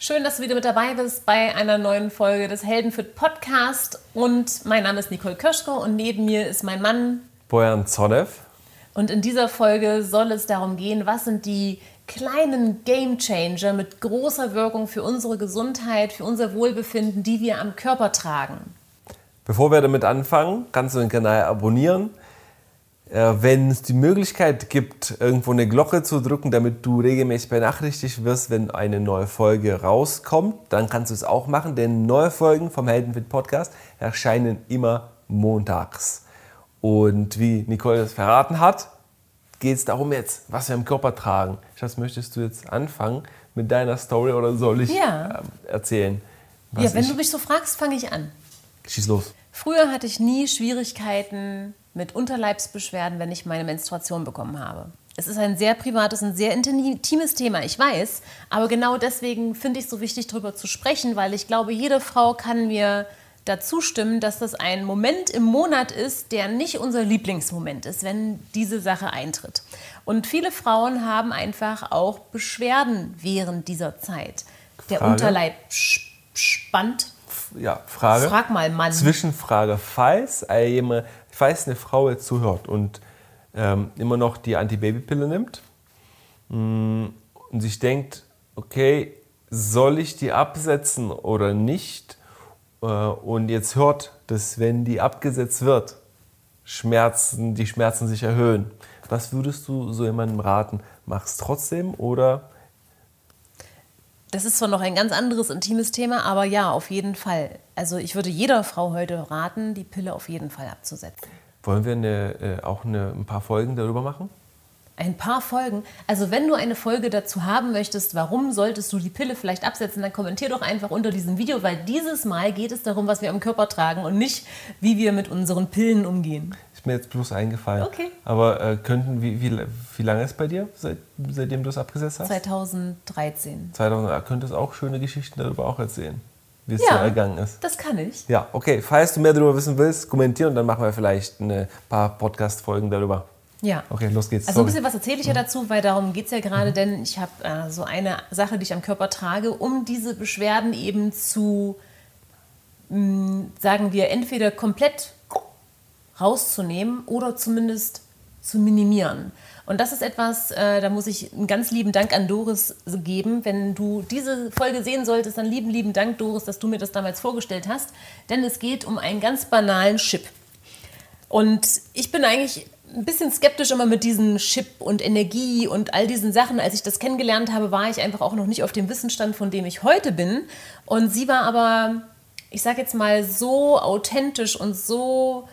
Schön, dass du wieder mit dabei bist bei einer neuen Folge des Heldenfit Podcast. Und mein Name ist Nicole Kirschko und neben mir ist mein Mann Bojan Zonev. Und in dieser Folge soll es darum gehen, was sind die kleinen Game Changer mit großer Wirkung für unsere Gesundheit, für unser Wohlbefinden, die wir am Körper tragen. Bevor wir damit anfangen, kannst du den Kanal abonnieren wenn es die Möglichkeit gibt, irgendwo eine Glocke zu drücken, damit du regelmäßig benachrichtigt wirst, wenn eine neue Folge rauskommt, dann kannst du es auch machen, denn neue Folgen vom Heldenfit Podcast erscheinen immer montags. Und wie Nicole es verraten hat, geht es darum jetzt, was wir im Körper tragen. Schatz, möchtest du jetzt anfangen mit deiner Story oder soll ich ja. äh, erzählen? ja, wenn du mich so fragst, fange ich an. Schieß los. Früher hatte ich nie Schwierigkeiten mit Unterleibsbeschwerden, wenn ich meine Menstruation bekommen habe. Es ist ein sehr privates, ein sehr intimes Thema, ich weiß, aber genau deswegen finde ich es so wichtig, darüber zu sprechen, weil ich glaube, jede Frau kann mir dazu stimmen, dass das ein Moment im Monat ist, der nicht unser Lieblingsmoment ist, wenn diese Sache eintritt. Und viele Frauen haben einfach auch Beschwerden während dieser Zeit. Der Frage. Unterleib spannt. Ja, Frage. Frag mal, Mann. Zwischenfrage. Falls jemand falls eine Frau jetzt zuhört und ähm, immer noch die Antibabypille nimmt mh, mm, und sich denkt, okay, soll ich die absetzen oder nicht? Äh, und jetzt hört, dass wenn die abgesetzt wird, Schmerzen, die Schmerzen sich erhöhen. Was würdest du so jemandem raten? Mach es trotzdem oder? Das ist zwar noch ein ganz anderes intimes Thema, aber ja, auf jeden Fall. Also ich würde jeder Frau heute raten, die Pille auf jeden Fall abzusetzen. Wollen wir eine, äh, auch eine, ein paar Folgen darüber machen? Ein paar Folgen. Also wenn du eine Folge dazu haben möchtest, warum solltest du die Pille vielleicht absetzen, dann kommentier doch einfach unter diesem Video, weil dieses Mal geht es darum, was wir am Körper tragen und nicht, wie wir mit unseren Pillen umgehen. Ist mir jetzt bloß eingefallen. Okay. Aber äh, könnten, wie, wie, wie lange ist es bei dir, seit, seitdem du es abgesetzt hast? 2013. 2000, könntest auch schöne Geschichten darüber auch erzählen wie es ja, so ergangen ist. Das kann ich. Ja, okay. Falls du mehr darüber wissen willst, kommentieren und dann machen wir vielleicht ein paar Podcast-Folgen darüber. Ja. Okay, los geht's. Also ein bisschen was erzähle ich ja mhm. dazu, weil darum geht es ja gerade, mhm. denn ich habe äh, so eine Sache, die ich am Körper trage, um diese Beschwerden eben zu, mh, mm, sagen wir, entweder komplett rauszunehmen oder zumindest zu minimieren. Und das ist etwas, äh, da muss ich einen ganz lieben Dank an Doris geben. Wenn du diese Folge sehen solltest, dann lieben, lieben Dank, Doris, dass du mir das damals vorgestellt hast. Denn es geht um einen ganz banalen Chip. Und ich bin eigentlich ein bisschen skeptisch immer mit diesem Chip und Energie und all diesen Sachen. Als ich das kennengelernt habe, war ich einfach auch noch nicht auf dem Wissensstand, von dem ich heute bin. Und sie war aber, ich sage jetzt mal, so authentisch und so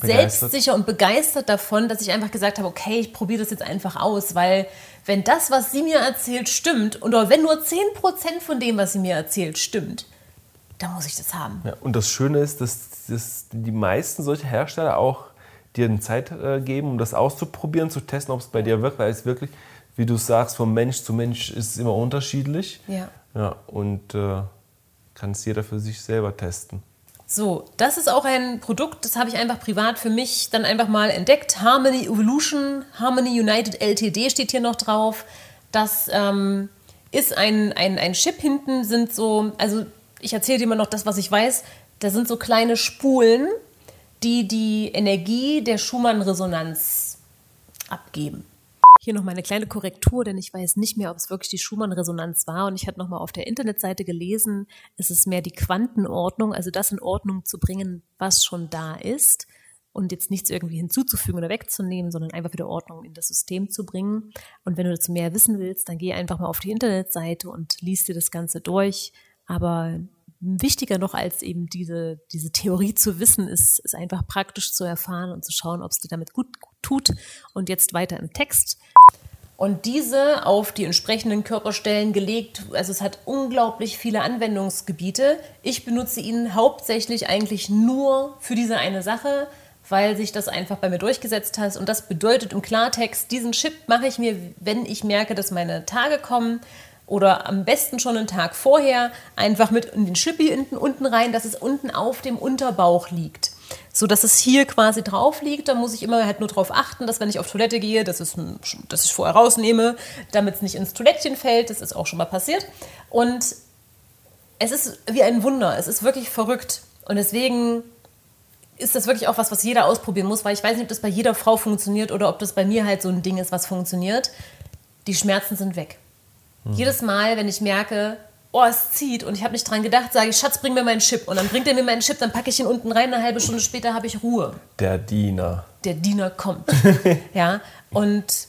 selbstsicher und begeistert davon, dass ich einfach gesagt habe, okay, ich probiere das jetzt einfach aus, weil wenn das, was sie mir erzählt, stimmt, oder wenn nur 10% von dem, was sie mir erzählt, stimmt, dann muss ich das haben. Ja, und das Schöne ist, dass, dass die meisten solche Hersteller auch dir Zeit äh, geben, um das auszuprobieren, zu testen, ob es bei dir wirkt, weil es wirklich, wie du sagst, von Mensch zu Mensch ist es immer unterschiedlich. Ja. ja und äh, kann es jeder für sich selber testen. So, das ist auch ein Produkt, das habe ich einfach privat für mich dann einfach mal entdeckt. Harmony Evolution, Harmony United LTD steht hier noch drauf. Das ähm, ist ein, ein, ein Chip hinten, sind so, also ich erzähle dir mal noch das, was ich weiß. Da sind so kleine Spulen, die die Energie der Schumann-Resonanz abgeben. Hier noch mal eine kleine Korrektur, denn ich weiß nicht mehr, ob es wirklich die Schumann-Resonanz war. Und ich hatte noch mal auf der Internetseite gelesen, es ist mehr die Quantenordnung, also das in Ordnung zu bringen, was schon da ist und jetzt nichts irgendwie hinzuzufügen oder wegzunehmen, sondern einfach wieder Ordnung in das System zu bringen. Und wenn du dazu mehr wissen willst, dann geh einfach mal auf die Internetseite und liest dir das Ganze durch. Aber wichtiger noch als eben diese, diese Theorie zu wissen, ist, ist einfach praktisch zu erfahren und zu schauen, ob es dir damit gut tut. Und jetzt weiter im Text. Und diese auf die entsprechenden Körperstellen gelegt, also es hat unglaublich viele Anwendungsgebiete. Ich benutze ihn hauptsächlich eigentlich nur für diese eine Sache, weil sich das einfach bei mir durchgesetzt hat. Und das bedeutet im Klartext, diesen Chip mache ich mir, wenn ich merke, dass meine Tage kommen, oder am besten schon einen Tag vorher einfach mit in den Schippi unten, unten rein, dass es unten auf dem Unterbauch liegt. So dass es hier quasi drauf liegt. Da muss ich immer halt nur darauf achten, dass wenn ich auf Toilette gehe, dass, es, dass ich vorher rausnehme, damit es nicht ins Toilettchen fällt. Das ist auch schon mal passiert. Und es ist wie ein Wunder. Es ist wirklich verrückt. Und deswegen ist das wirklich auch was, was jeder ausprobieren muss, weil ich weiß nicht, ob das bei jeder Frau funktioniert oder ob das bei mir halt so ein Ding ist, was funktioniert. Die Schmerzen sind weg. Mhm. Jedes Mal, wenn ich merke, oh, es zieht und ich habe nicht dran gedacht, sage ich, Schatz, bring mir meinen Chip. Und dann bringt er mir meinen Chip, dann packe ich ihn unten rein, eine halbe Stunde später habe ich Ruhe. Der Diener. Der Diener kommt. ja, und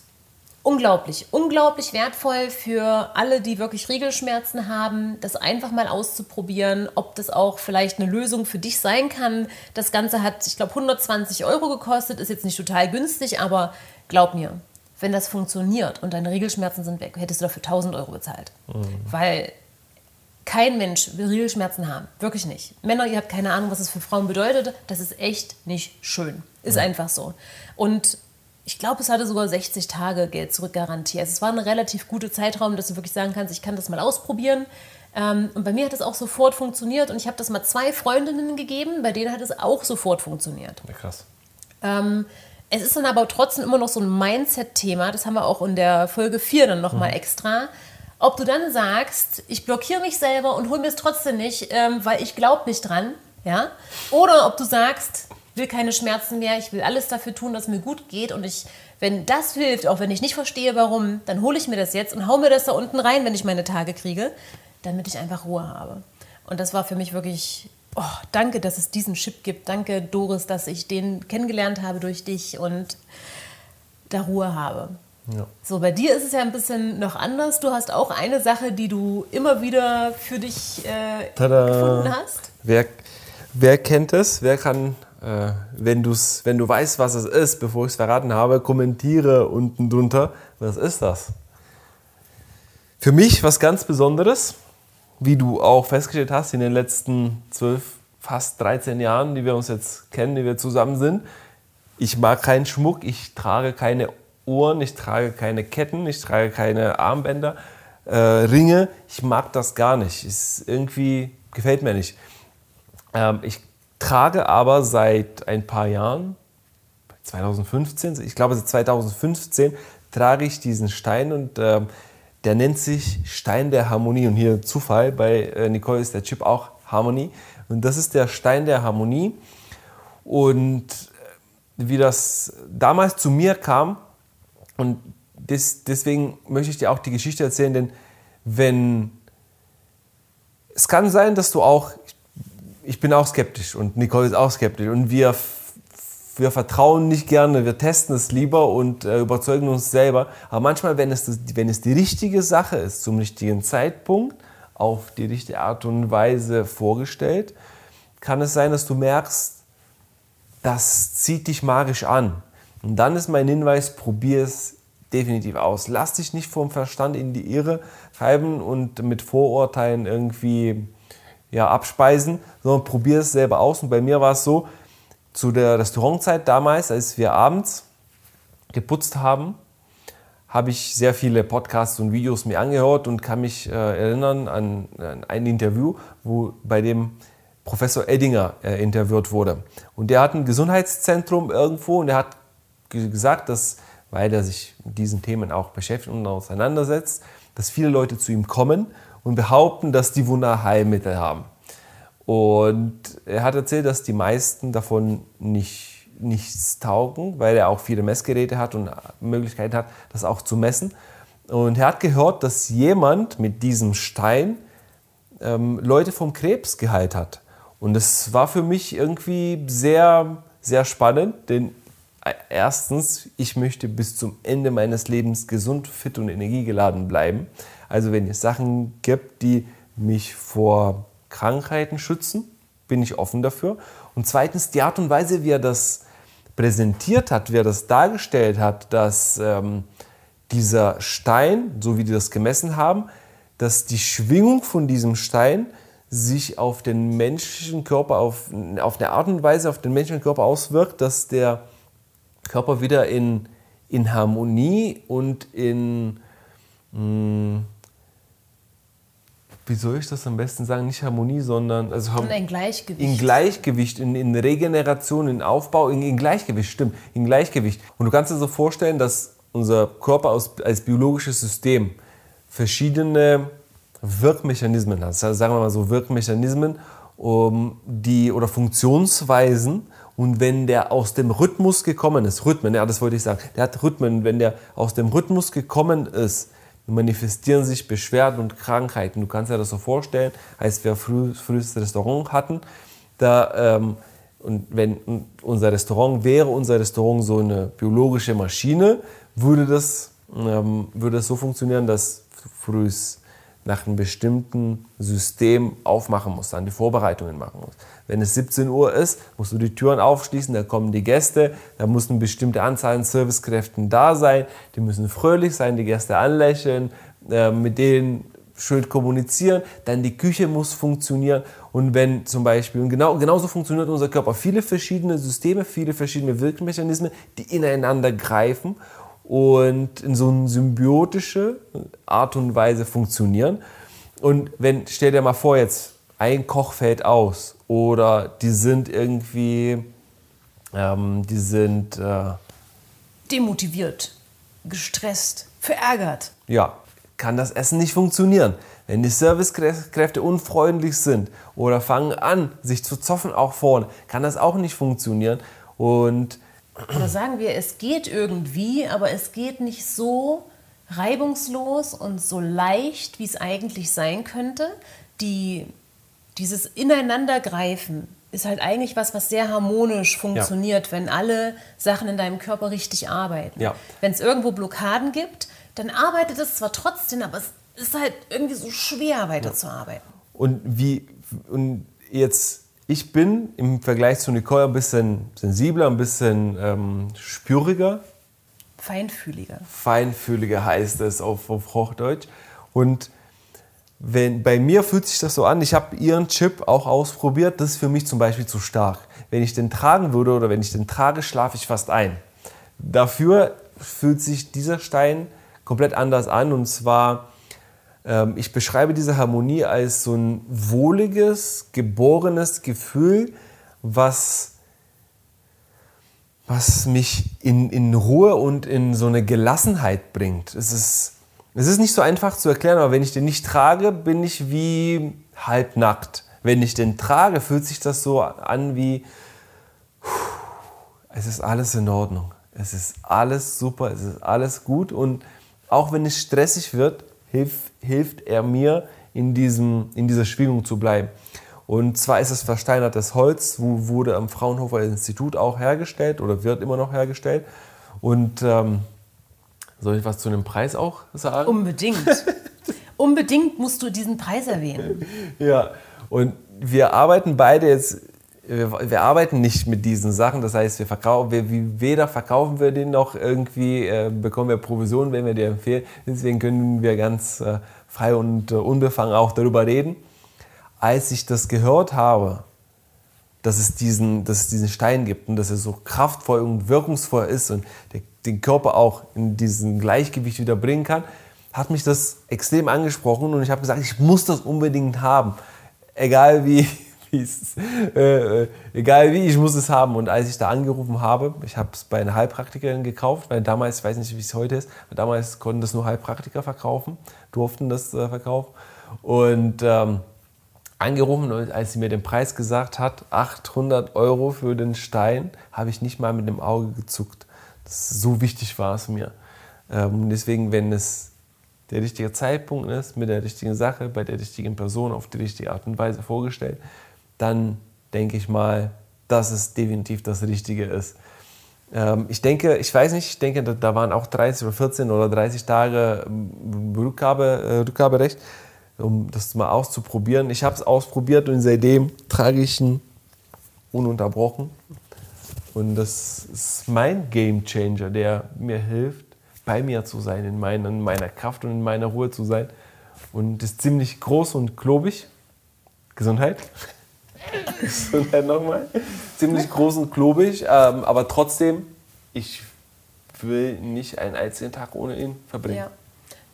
unglaublich, unglaublich wertvoll für alle, die wirklich Regelschmerzen haben, das einfach mal auszuprobieren, ob das auch vielleicht eine Lösung für dich sein kann. Das Ganze hat, ich glaube, 120 Euro gekostet, ist jetzt nicht total günstig, aber glaub mir, wenn das funktioniert und deine Regelschmerzen sind weg, hättest du dafür 1000 Euro bezahlt. Mhm. Weil kein Mensch will Regelschmerzen haben. Wirklich nicht. Männer, ihr habt keine Ahnung, was es für Frauen bedeutet. Das ist echt nicht schön. Ist ja. einfach so. Und ich glaube, es hatte sogar 60 Tage Geld zurückgarantie. Also es war ein relativ guter Zeitraum, dass du wirklich sagen kannst, ich kann das mal ausprobieren. Ähm, und bei mir hat es auch sofort funktioniert. Und ich habe das mal zwei Freundinnen gegeben, bei denen hat es auch sofort funktioniert. Ja, krass. Ähm, es ist dann aber trotzdem immer noch so ein Mindset-Thema. Das haben wir auch in der Folge 4 dann nochmal mhm. extra ob du dann sagst, ich blockiere mich selber und hole mir es trotzdem nicht, ähm, weil ich glaube nicht dran, ja? Oder ob du sagst, will keine Schmerzen mehr, ich will alles dafür tun, dass mir gut geht und ich, wenn das hilft, auch wenn ich nicht verstehe, warum, dann hole ich mir das jetzt und hau mir das da unten rein, wenn ich meine Tage kriege, damit ich einfach Ruhe habe. Und das war für mich wirklich, oh, danke, dass es diesen Chip gibt. Danke, Doris, dass ich den kennengelernt habe durch dich und da Ruhe habe. Ja. So, bei dir ist es ja ein bisschen noch anders. Du hast auch eine Sache, die du immer wieder für dich äh, gefunden hast. Wer, wer kennt es? Wer kann, äh, wenn, du's, wenn du weißt, was es ist, bevor ich es verraten habe, kommentiere unten drunter. Was ist das? Für mich was ganz Besonderes, wie du auch festgestellt hast in den letzten zwölf, fast 13 Jahren, die wir uns jetzt kennen, die wir zusammen sind. Ich mag keinen Schmuck, ich trage keine Uhren, ich trage keine Ketten, ich trage keine Armbänder, äh, Ringe. Ich mag das gar nicht. Ist irgendwie gefällt mir nicht. Ähm, ich trage aber seit ein paar Jahren, 2015, ich glaube seit 2015 trage ich diesen Stein und äh, der nennt sich Stein der Harmonie. Und hier Zufall, bei äh, Nicole ist der Chip auch Harmonie. Und das ist der Stein der Harmonie. Und äh, wie das damals zu mir kam, und des, deswegen möchte ich dir auch die Geschichte erzählen, denn wenn es kann sein, dass du auch, ich bin auch skeptisch und Nicole ist auch skeptisch und wir, wir vertrauen nicht gerne, wir testen es lieber und äh, überzeugen uns selber. Aber manchmal, wenn es, wenn es die richtige Sache ist, zum richtigen Zeitpunkt, auf die richtige Art und Weise vorgestellt, kann es sein, dass du merkst, das zieht dich magisch an. Und dann ist mein Hinweis, probier es definitiv aus. Lass dich nicht vom Verstand in die Irre treiben und mit Vorurteilen irgendwie ja, abspeisen, sondern probier es selber aus. Und bei mir war es so, zu der Restaurantzeit damals, als wir abends geputzt haben, habe ich sehr viele Podcasts und Videos mir angehört und kann mich äh, erinnern an, an, ein Interview, wo bei dem Professor Eddinger äh, interviewt wurde. Und der hat ein Gesundheitszentrum irgendwo und er hat gesagt, dass, weil er sich mit diesen Themen auch beschäftigt und auseinandersetzt, dass viele Leute zu ihm kommen und behaupten, dass die Wunderheilmittel haben. Und er hat erzählt, dass die meisten davon nicht, nichts taugen, weil er auch viele Messgeräte hat und Möglichkeiten hat, das auch zu messen. Und er hat gehört, dass jemand mit diesem Stein ähm, Leute vom Krebs geheilt hat. Und das war für mich irgendwie sehr, sehr spannend, denn erstens, ich möchte bis zum Ende meines Lebens gesund, fit und energiegeladen bleiben. Also wenn es Sachen gibt, die mich vor Krankheiten schützen, bin ich offen dafür. Und zweitens, die Art und Weise, wie er das präsentiert hat, wie er das dargestellt hat, dass ähm, dieser Stein, so wie die das gemessen haben, dass die Schwingung von diesem Stein sich auf den menschlichen Körper, auf, auf eine Art und Weise auf den menschlichen Körper auswirkt, dass der Körper wieder in, in Harmonie und in, mh, hm, wie soll ich das am besten sagen, nicht Harmonie, sondern also in ein Gleichgewicht. In Gleichgewicht, in, in Regeneration, in Aufbau, in, in, Gleichgewicht, stimmt, in Gleichgewicht. Und du kannst dir so vorstellen, dass unser Körper aus, als biologisches System verschiedene Wirkmechanismen hat. Sagen wir mal so Wirkmechanismen, um die oder Funktionsweisen. Und wenn der aus dem Rhythmus gekommen ist, Rhythmen, ja, das wollte ich sagen, der hat Rhythmen, wenn der aus dem Rhythmus gekommen ist, manifestieren sich Beschwerden und Krankheiten. Du kannst dir das so vorstellen, als wir früh, frühes Restaurant hatten, da, ähm, und wenn unser Restaurant wäre, unser Restaurant so eine biologische Maschine, würde das, ähm, würde das so funktionieren, dass frühs nach einem bestimmten System aufmachen musst, dann die Vorbereitungen machen musst. Wenn es 17 Uhr ist, musst du die Türen aufschließen, da kommen die Gäste, da muss eine bestimmte Anzahl an Servicekräften da sein, die müssen fröhlich sein, die Gäste anlächeln, äh, mit denen schön kommunizieren, dann die Küche muss funktionieren. Und wenn zum Beispiel, und genau, genauso funktioniert unser Körper, viele verschiedene Systeme, viele verschiedene Wirkmechanismen, die ineinander greifen und in so eine symbiotische Art und Weise funktionieren. Und wenn, stell dir mal vor, jetzt ein Koch fällt aus oder die sind irgendwie, ähm, die sind äh, demotiviert, gestresst, verärgert. Ja, kann das Essen nicht funktionieren. Wenn die Servicekräfte unfreundlich sind oder fangen an, sich zu zoffen auch vorne, kann das auch nicht funktionieren. Und oder sagen wir, es geht irgendwie, aber es geht nicht so reibungslos und so leicht, wie es eigentlich sein könnte. Die, dieses Ineinandergreifen ist halt eigentlich was, was sehr harmonisch funktioniert, ja. wenn alle Sachen in deinem Körper richtig arbeiten. Ja. Wenn es irgendwo Blockaden gibt, dann arbeitet es zwar trotzdem, aber es ist halt irgendwie so schwer weiterzuarbeiten. Und wie und jetzt ich bin im Vergleich zu Nicole ein bisschen sensibler, ein bisschen ähm, spüriger. Feinfühliger. Feinfühliger heißt es auf, auf Hochdeutsch. Und wenn, bei mir fühlt sich das so an, ich habe ihren Chip auch ausprobiert, das ist für mich zum Beispiel zu stark. Wenn ich den tragen würde oder wenn ich den trage, schlafe ich fast ein. Dafür fühlt sich dieser Stein komplett anders an und zwar ich beschreibe diese Harmonie als so ein wohliges, geborenes Gefühl, was, was mich in, in Ruhe und in so eine Gelassenheit bringt. Es ist, es ist nicht so einfach zu erklären, aber wenn ich den nicht trage, bin ich wie halbnackt. Wenn ich den trage, fühlt sich das so an wie, es ist alles in Ordnung. Es ist alles super, es ist alles gut und auch wenn es stressig wird, hilft, hilft er mir, in, diesem, in dieser Schwingung zu bleiben. Und zwar ist es versteinertes Holz, wo, wurde am Fraunhofer Institut auch hergestellt oder wird immer noch hergestellt. Und ähm, soll ich was zu dem Preis auch sagen? Unbedingt. Unbedingt musst du diesen Preis erwähnen. Ja, und wir arbeiten beide jetzt wir, wir, arbeiten nicht mit diesen Sachen. Das heißt, wir verkaufen, wir, weder verkaufen wir den noch irgendwie äh, bekommen wir Provisionen, wenn wir dir empfehlen. Deswegen können wir ganz äh, frei und äh, unbefangen auch darüber reden. Als ich das gehört habe, dass es, diesen, dass es diesen Stein gibt und dass er so kraftvoll und wirkungsvoll ist und der, den Körper auch in diesen Gleichgewicht wieder bringen kann, hat mich das extrem angesprochen und ich habe gesagt, ich muss das unbedingt haben. Egal wie, hieß äh, egal wie, ich muss es haben. Und als ich da angerufen habe, ich habe es bei einer Heilpraktikerin gekauft, weil damals, ich weiß nicht, wie es heute ist, aber damals konnten das nur Heilpraktiker verkaufen, durften das äh, verkaufen. Und ähm, angerufen und als sie mir den Preis gesagt hat, 800 Euro für den Stein, habe ich nicht mal mit dem Auge gezuckt. Das, so wichtig war es mir. Ähm, deswegen, wenn es der richtige Zeitpunkt ist, mit der richtigen Sache, bei der richtigen Person auf die richtige Art und Weise vorgestellt, dann denke ich mal, dass es definitiv das Richtige ist. Ähm, ich denke, ich weiß nicht, ich denke, da waren auch 30 oder 14 oder 30 Tage ähm, Rückgabe, äh, Rückgaberecht, um das mal auszuprobieren. Ich habe es ausprobiert und seitdem trage ich ihn ununterbrochen. Und das ist mein Game Changer, der mir hilft, bei mir zu sein, in meiner, in meiner Kraft und in meiner Ruhe zu sein. Und ist ziemlich groß und klobig. Gesundheit. Gesundheit nochmal. Ziemlich groß und klobig, ähm, aber trotzdem, ich will nicht einen einzigen Tag ohne ihn verbringen. Ja.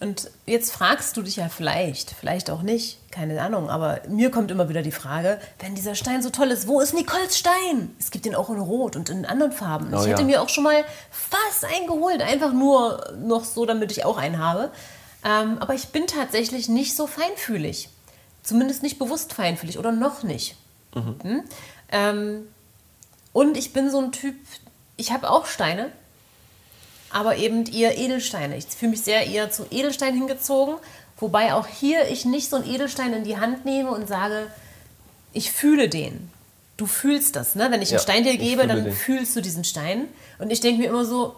Und jetzt fragst du dich ja vielleicht, vielleicht auch nicht, keine Ahnung, aber mir kommt immer wieder die Frage, wenn dieser Stein so toll ist, wo ist Nicoles Stein? Es gibt den auch in Rot und in anderen Farben. Oh ich hätte ja. mir auch schon mal fast einen geholt, einfach nur noch so, damit ich auch einen habe. Ähm, aber ich bin tatsächlich nicht so feinfühlig. Zumindest nicht bewusst feinfühlig oder noch nicht. Hm? Ähm, und ich bin so ein Typ, ich habe auch Steine, aber eben eher Edelsteine. Ich fühle mich sehr eher zu Edelstein hingezogen, wobei auch hier ich nicht so einen Edelstein in die Hand nehme und sage, ich fühle den. Du fühlst das, ne? Wenn ich Ja, einen Stein dir gebe, dann den. fühlst du diesen Stein. Und ich denke mir immer so,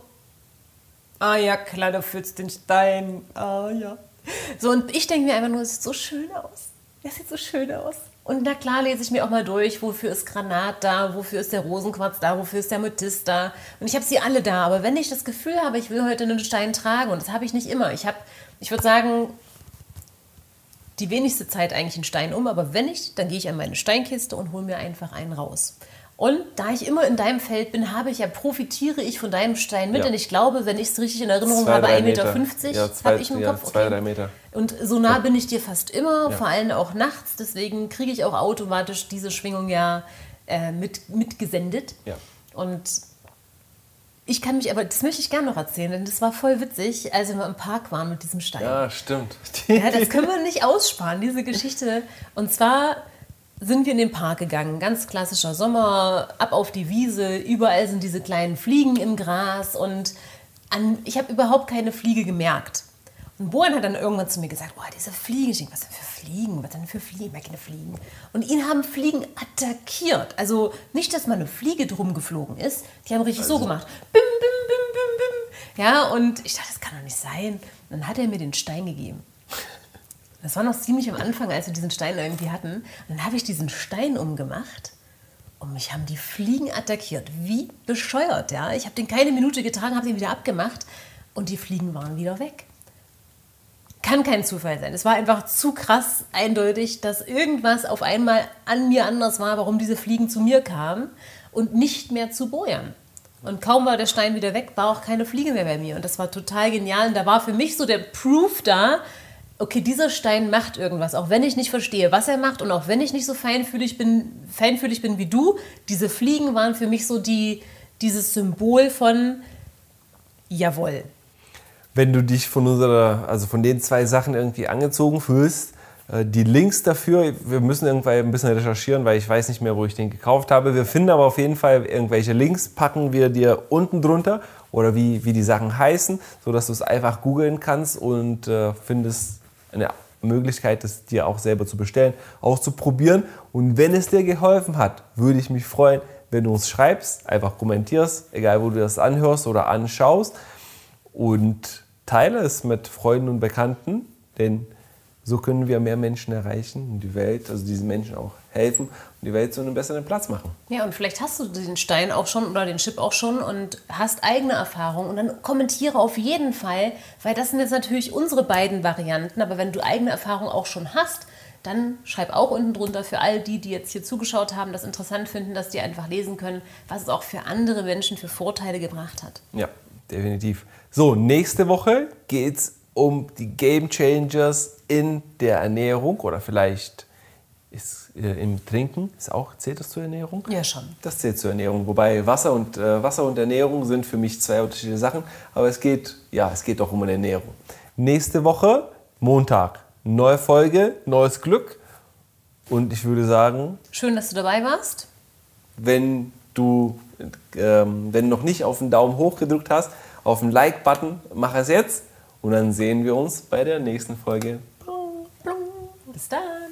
ah ja, klar, du fühlst den Stein. Ah ja. So, und ich denke mir einfach nur, es sieht so schön aus. Es sieht so schön aus. Und na klar lese ich mir auch mal durch, wofür ist Granat da, wofür ist der Rosenquarz da, wofür ist der Amethyst da. Und ich habe sie alle da. Aber wenn ich das Gefühl habe, ich will heute einen Stein tragen, und das habe ich nicht immer. Ich habe, ich würde sagen, die wenigste Zeit eigentlich einen Stein um, aber wenn ich, dann gehe ich an meine Steinkiste und hole mir einfach einen raus. Und da ich immer in deinem Feld bin, habe ich ja, profitiere ich von deinem Stein mit. Ja. Und ich glaube, wenn ich es richtig in Erinnerung Zwei, habe, drei 1,50 Meter. Ja, zwei- habe ich im ja, Kopf. zwei, drei Meter. Und so nah bin ich dir fast immer, vor allem auch nachts. Deswegen kriege ich auch automatisch diese Schwingung ja äh, mit, mitgesendet. Ja. Und ich kann mich aber, das möchte ich gerne noch erzählen, denn das war voll witzig, als wir im Park waren mit diesem Stein. Ja, stimmt. Ja, das können wir nicht aussparen, diese Geschichte. Und zwar sind wir in den Park gegangen, ganz klassischer Sommer, ab auf die Wiese, überall sind diese kleinen Fliegen im Gras und an, ich habe überhaupt keine Fliege gemerkt. Und Bohan hat dann irgendwann zu mir gesagt, boah, diese Fliegen, ich denke, was denn für Fliegen, was denn für Fliegen, ich mag keine Fliegen. Und ihn haben Fliegen attackiert. Also nicht, dass mal eine Fliege drum geflogen ist, die haben richtig so gemacht. Bim, bim, bim, bim, bim. Ja, und ich dachte, das kann doch nicht sein. Und dann hat er mir den Stein gegeben. Das war noch ziemlich am Anfang, als wir diesen Stein irgendwie hatten. Und dann habe ich diesen Stein umgemacht und mich haben die Fliegen attackiert. Wie bescheuert, ja. Ich habe den keine Minute getragen, habe den wieder abgemacht und die Fliegen waren wieder weg. Kann kein Zufall sein. Es war einfach zu krass eindeutig, dass irgendwas auf einmal an mir anders war, warum diese Fliegen zu mir kamen und nicht mehr zu Bojan. Und kaum war der Stein wieder weg, war auch keine Fliege mehr bei mir. Und das war total genial. Und da war für mich so der Proof da, okay, dieser Stein macht irgendwas, auch wenn ich nicht verstehe, was er macht und auch wenn ich nicht so feinfühlig bin, feinfühlig bin wie du, diese Fliegen waren für mich so die, dieses Symbol von jawohl. Wenn du dich von unserer, also von den zwei Sachen irgendwie angezogen fühlst, äh, die Links dafür, wir müssen irgendwann ein bisschen recherchieren, weil ich weiß nicht mehr, wo ich den gekauft habe. Wir finden aber auf jeden Fall irgendwelche Links, packen wir dir unten drunter oder wie, wie die Sachen heißen, sodass du es einfach googeln kannst und äh, findest eine Möglichkeit, es dir auch selber zu bestellen, auszuprobieren. Und wenn es dir geholfen hat, würde ich mich freuen, wenn du uns schreibst, einfach kommentierst, egal wo du das anhörst oder anschaust und teile es mit Freunden und Bekannten, denn so können wir mehr Menschen erreichen und die Welt, also diesen Menschen auch helfen und die Welt zu einem besseren Platz machen. Ja, und vielleicht hast du den Stein auch schon oder den Chip auch schon und hast eigene Erfahrungen. Und dann kommentiere auf jeden Fall, weil das sind jetzt natürlich unsere beiden Varianten. Aber wenn du eigene Erfahrungen auch schon hast, dann schreib auch unten drunter für all die, die jetzt hier zugeschaut haben, das interessant finden, dass die einfach lesen können, was es auch für andere Menschen für Vorteile gebracht hat. Ja, definitiv. So, nächste Woche geht es um die Game Changers in der Ernährung oder vielleicht ist äh, im Trinken, ist auch, zählt das zur Ernährung? Ja, schon. Das zählt zur Ernährung. Wobei Wasser und, äh, Wasser und Ernährung sind für mich zwei unterschiedliche Sachen. Aber es geht, ja, es geht doch um eine Ernährung. Nächste Woche, Montag, neue Folge, neues Glück. Und ich würde sagen, Schön, dass du dabei warst. wenn du, ähm, wenn du noch nicht auf den Daumen hoch gedrückt hast, auf den Like-Button, mach es jetzt. Und dann sehen wir uns bei der nächsten Folge. Bis dann.